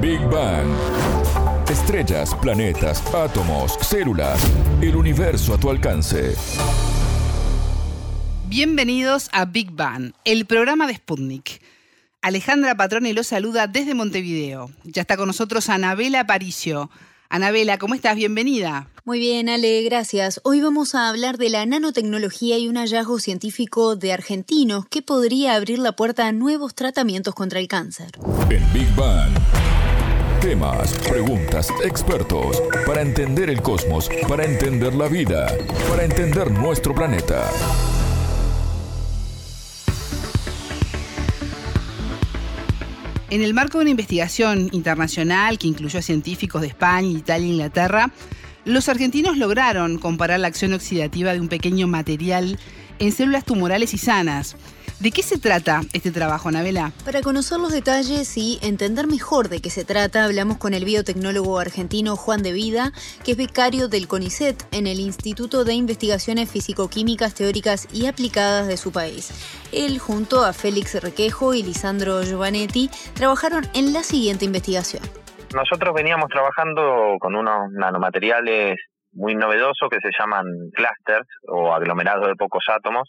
Big Bang. Estrellas, planetas, átomos, células, el universo a tu alcance. Bienvenidos a Big Bang, el programa de Sputnik. Alejandra Patrone lo saluda desde Montevideo. Ya está con nosotros Anabela Paricio. Anabela, ¿cómo estás? Bienvenida. Muy bien, Ale, gracias. Hoy vamos a hablar de la nanotecnología y un hallazgo científico de argentinos que podría abrir la puerta a nuevos tratamientos contra el cáncer. En Big Bang. Temas, preguntas, expertos, para entender el cosmos, para entender la vida, para entender nuestro planeta. En el marco de una investigación internacional que incluyó a científicos de España, Italia e Inglaterra, los argentinos lograron comparar la acción oxidativa de un pequeño material en células tumorales y sanas. ¿De qué se trata este trabajo, Anabela? Para conocer los detalles y entender mejor de qué se trata, hablamos con el biotecnólogo argentino Juan de Vida, que es becario del CONICET en el Instituto de Investigaciones Físico-Químicas Teóricas y Aplicadas de su país. Él, junto a Félix Requejo y Lisandro Giovanetti, trabajaron en la siguiente investigación. Nosotros veníamos trabajando con unos nanomateriales muy novedosos que se llaman clusters o aglomerados de pocos átomos,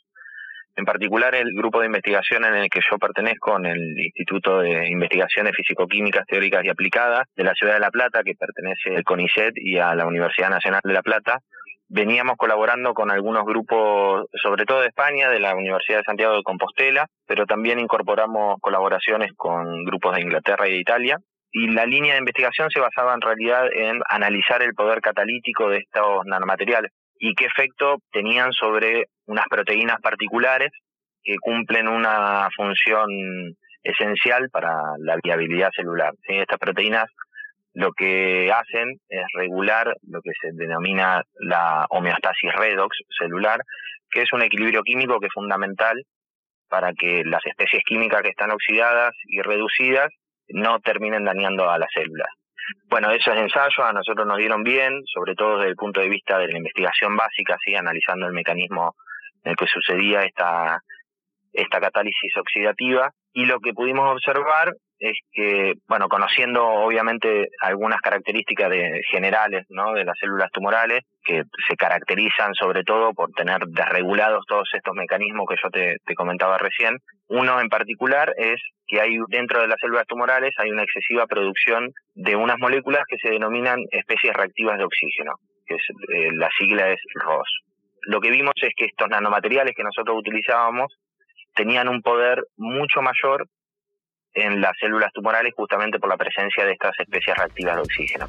en particular, el grupo de investigación en el que yo pertenezco, en el Instituto de Investigaciones Físico-Químicas Teóricas y Aplicadas de la Ciudad de La Plata, que pertenece al CONICET y a la Universidad Nacional de La Plata, veníamos colaborando con algunos grupos, sobre todo de España, de la Universidad de Santiago de Compostela, pero también incorporamos colaboraciones con grupos de Inglaterra y de Italia. Y la línea de investigación se basaba en realidad en analizar el poder catalítico de estos nanomateriales y qué efecto tenían sobre unas proteínas particulares que cumplen una función esencial para la viabilidad celular. Estas proteínas lo que hacen es regular lo que se denomina la homeostasis redox celular, que es un equilibrio químico que es fundamental para que las especies químicas que están oxidadas y reducidas no terminen dañando a las células. Bueno, esos ensayos a nosotros nos dieron bien, sobre todo desde el punto de vista de la investigación básica, ¿sí? analizando el mecanismo en el que sucedía esta, esta catálisis oxidativa. Y lo que pudimos observar es que, bueno, conociendo obviamente algunas características de, generales ¿no? de las células tumorales, que se caracterizan sobre todo por tener desregulados todos estos mecanismos que yo te, comentaba recién, uno en particular es que hay dentro de las células tumorales hay una excesiva producción de unas moléculas que se denominan especies reactivas de oxígeno, que es, eh, la sigla es ROS. Lo que vimos es que estos nanomateriales que nosotros utilizábamos tenían un poder mucho mayor en las células tumorales justamente por la presencia de estas especies reactivas de oxígeno.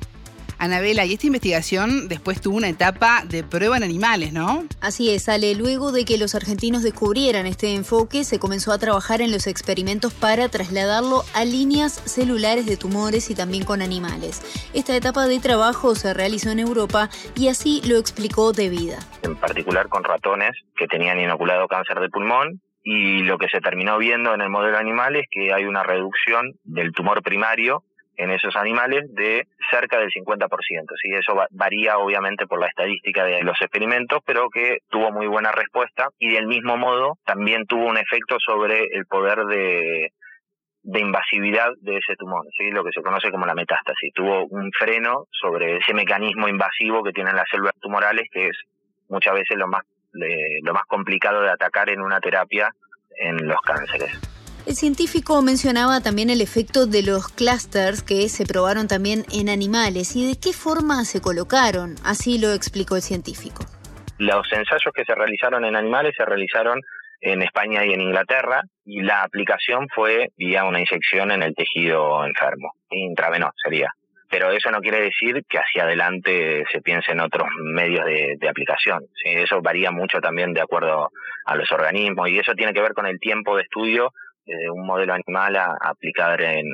Anabela, y esta investigación después tuvo una etapa de prueba en animales, ¿no? Así es, Ale. Luego de que los argentinos descubrieran este enfoque, se comenzó a trabajar en los experimentos para trasladarlo a líneas celulares de tumores y también con animales. Esta etapa de trabajo se realizó en Europa y así lo explicó De Vida. En particular con ratones que tenían inoculado cáncer de pulmón y lo que se terminó viendo en el modelo animal es que hay una reducción del tumor primario en esos animales de cerca del 50%. ¿sí? Eso varía obviamente por la estadística de los experimentos, pero que tuvo muy buena respuesta y del mismo modo también tuvo un efecto sobre el poder de, de invasividad de ese tumor, ¿sí? lo que se conoce como la metástasis. Tuvo un freno sobre ese mecanismo invasivo que tienen las células tumorales, que es muchas veces lo más lo más complicado de atacar en una terapia en los cánceres. El científico mencionaba también el efecto de los clusters que se probaron también en animales y de qué forma se colocaron, así lo explicó el científico. Los ensayos que se realizaron en animales se realizaron en España y en Inglaterra y la aplicación fue vía una inyección en el tejido enfermo, intravenoso sería pero eso no quiere decir que hacia adelante se piense en otros medios de, aplicación. Eso varía mucho también de acuerdo a los organismos y eso tiene que ver con el tiempo de estudio de un modelo animal a, aplicar en,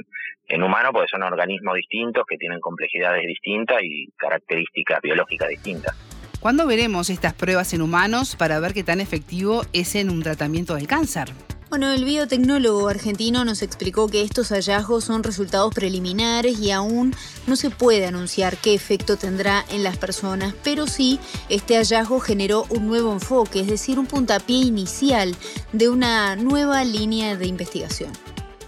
en humano, porque son organismos distintos que tienen complejidades distintas y características biológicas distintas. ¿Cuándo veremos estas pruebas en humanos para ver qué tan efectivo es en un tratamiento del cáncer? Bueno, el biotecnólogo argentino nos explicó que estos hallazgos son resultados preliminares y aún no se puede anunciar qué efecto tendrá en las personas, pero sí este hallazgo generó un nuevo enfoque, es decir, un puntapié inicial de una nueva línea de investigación.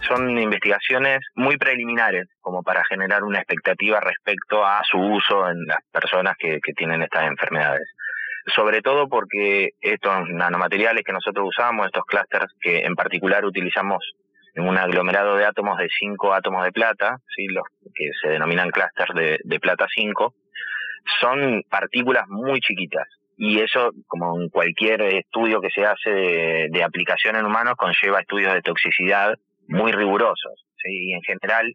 son investigaciones muy preliminares, como para generar una expectativa respecto a su uso en las personas que, que tienen estas enfermedades sobre todo porque estos nanomateriales que nosotros usamos, estos clústeres que en particular utilizamos en un aglomerado de átomos de 5 átomos de plata, ¿sí? los que se denominan clústeres de, de plata 5, son partículas muy chiquitas. Y eso, como en cualquier estudio que se hace de, aplicación en humanos, conlleva estudios de toxicidad muy rigurosos. ¿sí? Y en general,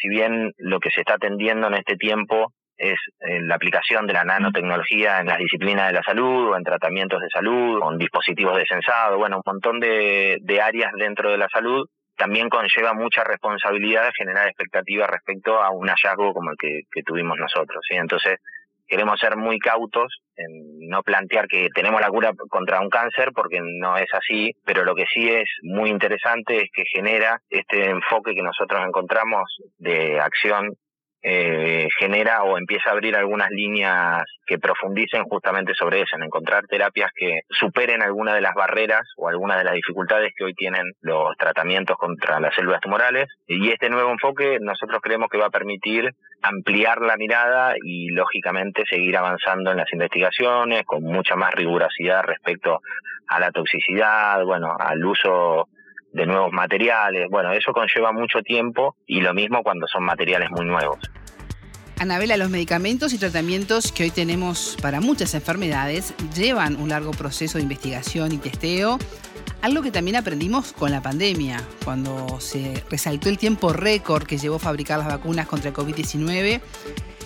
si bien lo que se está atendiendo en este tiempo es la aplicación de la nanotecnología en las disciplinas de la salud o en tratamientos de salud, con dispositivos de sensado, bueno, un montón de, de áreas dentro de la salud, también conlleva mucha responsabilidad generar expectativas respecto a un hallazgo como el que, que tuvimos nosotros. ¿sí? Entonces, queremos ser muy cautos en no plantear que tenemos la cura contra un cáncer porque no es así, pero lo que sí es muy interesante es que genera este enfoque que nosotros encontramos de acción eh, genera o empieza a abrir algunas líneas que profundicen justamente sobre eso, en encontrar terapias que superen algunas de las barreras o algunas de las dificultades que hoy tienen los tratamientos contra las células tumorales. Y este nuevo enfoque nosotros creemos que va a permitir ampliar la mirada y lógicamente seguir avanzando en las investigaciones con mucha más rigurosidad respecto a la toxicidad, bueno, al uso de nuevos materiales. Bueno, eso conlleva mucho tiempo y lo mismo cuando son materiales muy nuevos. Anabela, los medicamentos y tratamientos que hoy tenemos para muchas enfermedades llevan un largo proceso de investigación y testeo, algo que también aprendimos con la pandemia, cuando se resaltó el tiempo récord que llevó fabricar las vacunas contra el COVID-19.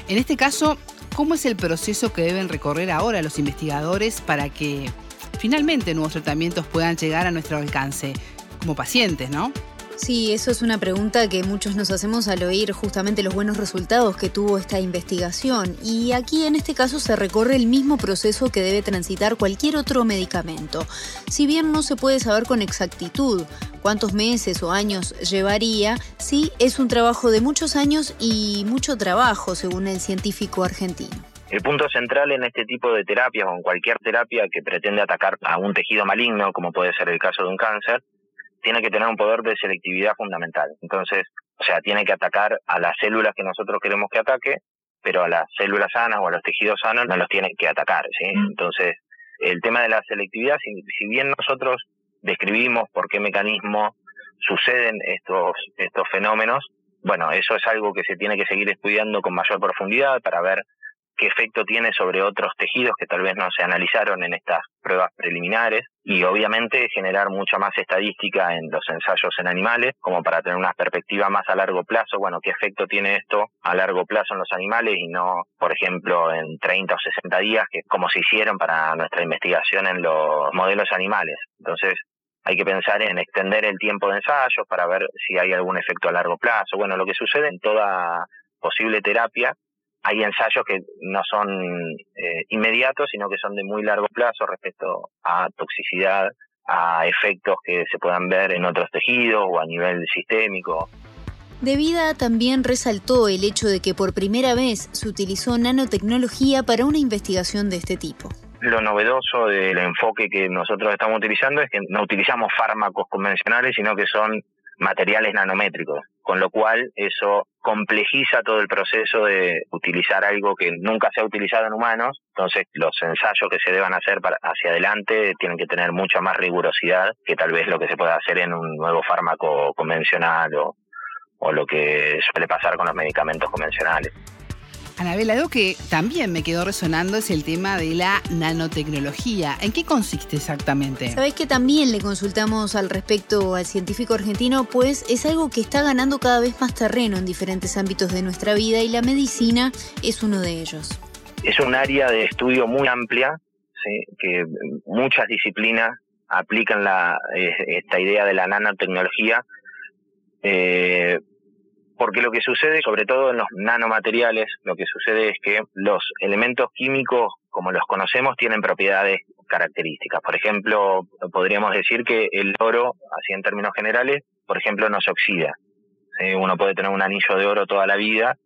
En este caso, ¿cómo es el proceso que deben recorrer ahora los investigadores para que finalmente nuevos tratamientos puedan llegar a nuestro alcance? Como pacientes, ¿no? Sí, eso es una pregunta que muchos nos hacemos al oír justamente los buenos resultados que tuvo esta investigación. Y aquí en este caso se recorre el mismo proceso que debe transitar cualquier otro medicamento. Si bien no se puede saber con exactitud cuántos meses o años llevaría, sí es un trabajo de muchos años y mucho trabajo, según el científico argentino. El punto central en este tipo de terapias o en cualquier terapia que pretende atacar a un tejido maligno, como puede ser el caso de un cáncer, tiene que tener un poder de selectividad fundamental. Entonces, o sea, tiene que atacar a las células que nosotros queremos que ataque, pero a las células sanas o a los tejidos sanos no los tiene que atacar, ¿sí? Mm. Entonces, el tema de la selectividad, si, bien nosotros describimos por qué mecanismo suceden estos, estos fenómenos, bueno, eso es algo que se tiene que seguir estudiando con mayor profundidad para ver qué efecto tiene sobre otros tejidos que tal vez no se analizaron en estas pruebas preliminares y obviamente generar mucha más estadística en los ensayos en animales como para tener una perspectiva más a largo plazo, bueno, qué efecto tiene esto a largo plazo en los animales y no, por ejemplo, en 30 o 60 días, que como se hicieron para nuestra investigación en los modelos animales. Entonces, hay que pensar en extender el tiempo de ensayos para ver si hay algún efecto a largo plazo. Bueno, lo que sucede en toda posible terapia hay ensayos que no son eh, inmediatos, sino que son de muy largo plazo respecto a toxicidad, a efectos que se puedan ver en otros tejidos o a nivel sistémico. De vida también resaltó el hecho de que por primera vez se utilizó nanotecnología para una investigación de este tipo. Lo novedoso del enfoque que nosotros estamos utilizando es que no utilizamos fármacos convencionales, sino que son materiales nanométricos, con lo cual eso complejiza todo el proceso de utilizar algo que nunca se ha utilizado en humanos, entonces los ensayos que se deban hacer para, hacia adelante tienen que tener mucha más rigurosidad que tal vez lo que se pueda hacer en un nuevo fármaco convencional o, o lo que suele pasar con los medicamentos convencionales. Anabel, algo que también me quedó resonando es el tema de la nanotecnología. ¿En qué consiste exactamente? Sabes que también le consultamos al respecto al científico argentino, pues es algo que está ganando cada vez más terreno en diferentes ámbitos de nuestra vida y la medicina es uno de ellos. Es un área de estudio muy amplia, que muchas disciplinas aplican la, eh, esta idea de la nanotecnología. Eh, porque lo que sucede, sobre todo en los nanomateriales, lo que sucede es que los elementos químicos, como los conocemos, tienen propiedades características. Por ejemplo, podríamos decir que el oro, así en términos generales, por ejemplo, no se oxida. Uno puede tener un anillo de oro toda la vida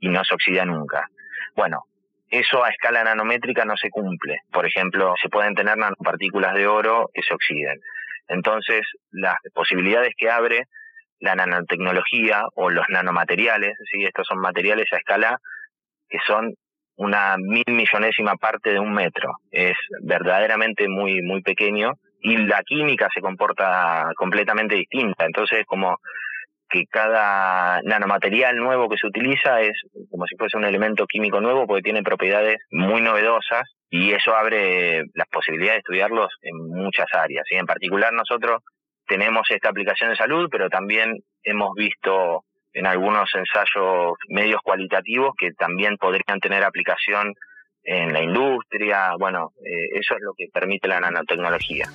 y no se oxida nunca. Bueno, eso a escala nanométrica no se cumple. Por ejemplo, se pueden tener nanopartículas de oro que se oxiden. Entonces, las posibilidades que abre la nanotecnología o los nanomateriales, ¿sí? estos son materiales a escala que son una mil millonésima parte de un metro. Es verdaderamente muy, muy pequeño y la química se comporta completamente distinta. Entonces, como que cada nanomaterial nuevo que se utiliza es como si fuese un elemento químico nuevo porque tiene propiedades muy novedosas y eso abre las posibilidades de estudiarlos en muchas áreas. Y en particular nosotros tenemos esta aplicación de salud, pero también hemos visto en algunos ensayos medios cualitativos que también podrían tener aplicación en la industria. Bueno, eh, eso es lo que permite la nanotecnología.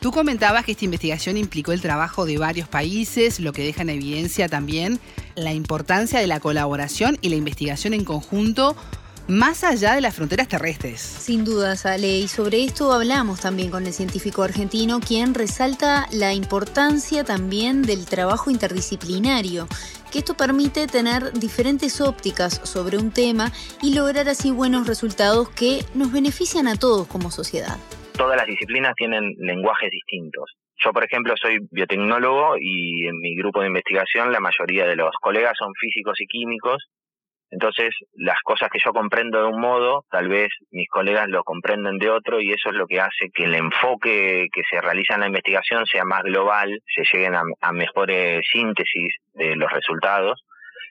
Tú comentabas que esta investigación implicó el trabajo de varios países, lo que deja en evidencia también la importancia de la colaboración y la investigación en conjunto más allá de las fronteras terrestres. Sin duda, Ale, y sobre esto hablamos también con el científico argentino, quien resalta la importancia también del trabajo interdisciplinario, que esto permite tener diferentes ópticas sobre un tema y lograr así buenos resultados que nos benefician a todos como sociedad todas las disciplinas tienen lenguajes distintos. Yo, por ejemplo, soy biotecnólogo y en mi grupo de investigación la mayoría de los colegas son físicos y químicos. Entonces, las cosas que yo comprendo de un modo, tal vez mis colegas lo comprenden de otro y eso es lo que hace que el enfoque que se realiza en la investigación sea más global, se lleguen a, mejores síntesis de los resultados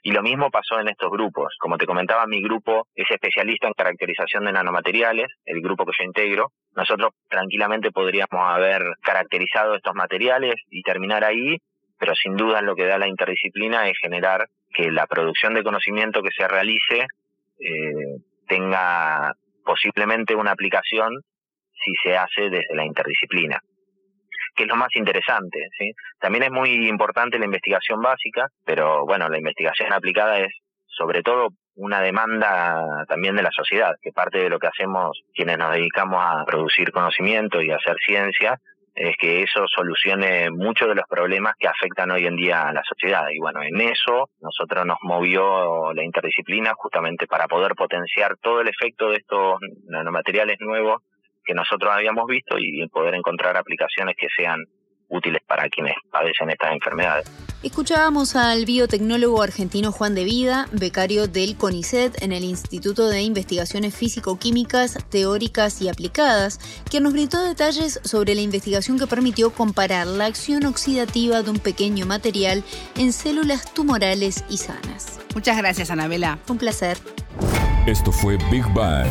y lo mismo pasó en estos grupos. Como te comentaba, mi grupo es especialista en caracterización de nanomateriales, el grupo que yo integro. Nosotros tranquilamente podríamos haber caracterizado estos materiales y terminar ahí, pero sin duda lo que da la interdisciplina es generar que la producción de conocimiento que se realice eh, tenga posiblemente una aplicación si se hace desde la interdisciplina que es lo más interesante. ¿sí? También es muy importante la investigación básica, pero bueno, la investigación aplicada es sobre todo una demanda también de la sociedad, que parte de lo que hacemos quienes nos dedicamos a producir conocimiento y a hacer ciencia, es que eso solucione muchos de los problemas que afectan hoy en día a la sociedad. Y bueno, en eso nosotros nos movió la interdisciplina justamente para poder potenciar todo el efecto de estos nanomateriales nuevos que nosotros habíamos visto y poder encontrar aplicaciones que sean útiles para quienes padecen estas enfermedades. Escuchábamos al biotecnólogo argentino Juan de Vida, becario del CONICET en el Instituto de Investigaciones Físico-Químicas Teóricas y Aplicadas, quien nos brindó detalles sobre la investigación que permitió comparar la acción oxidativa de un pequeño material en células tumorales y sanas. Muchas gracias, Anabela. Un placer. Esto fue Big Bang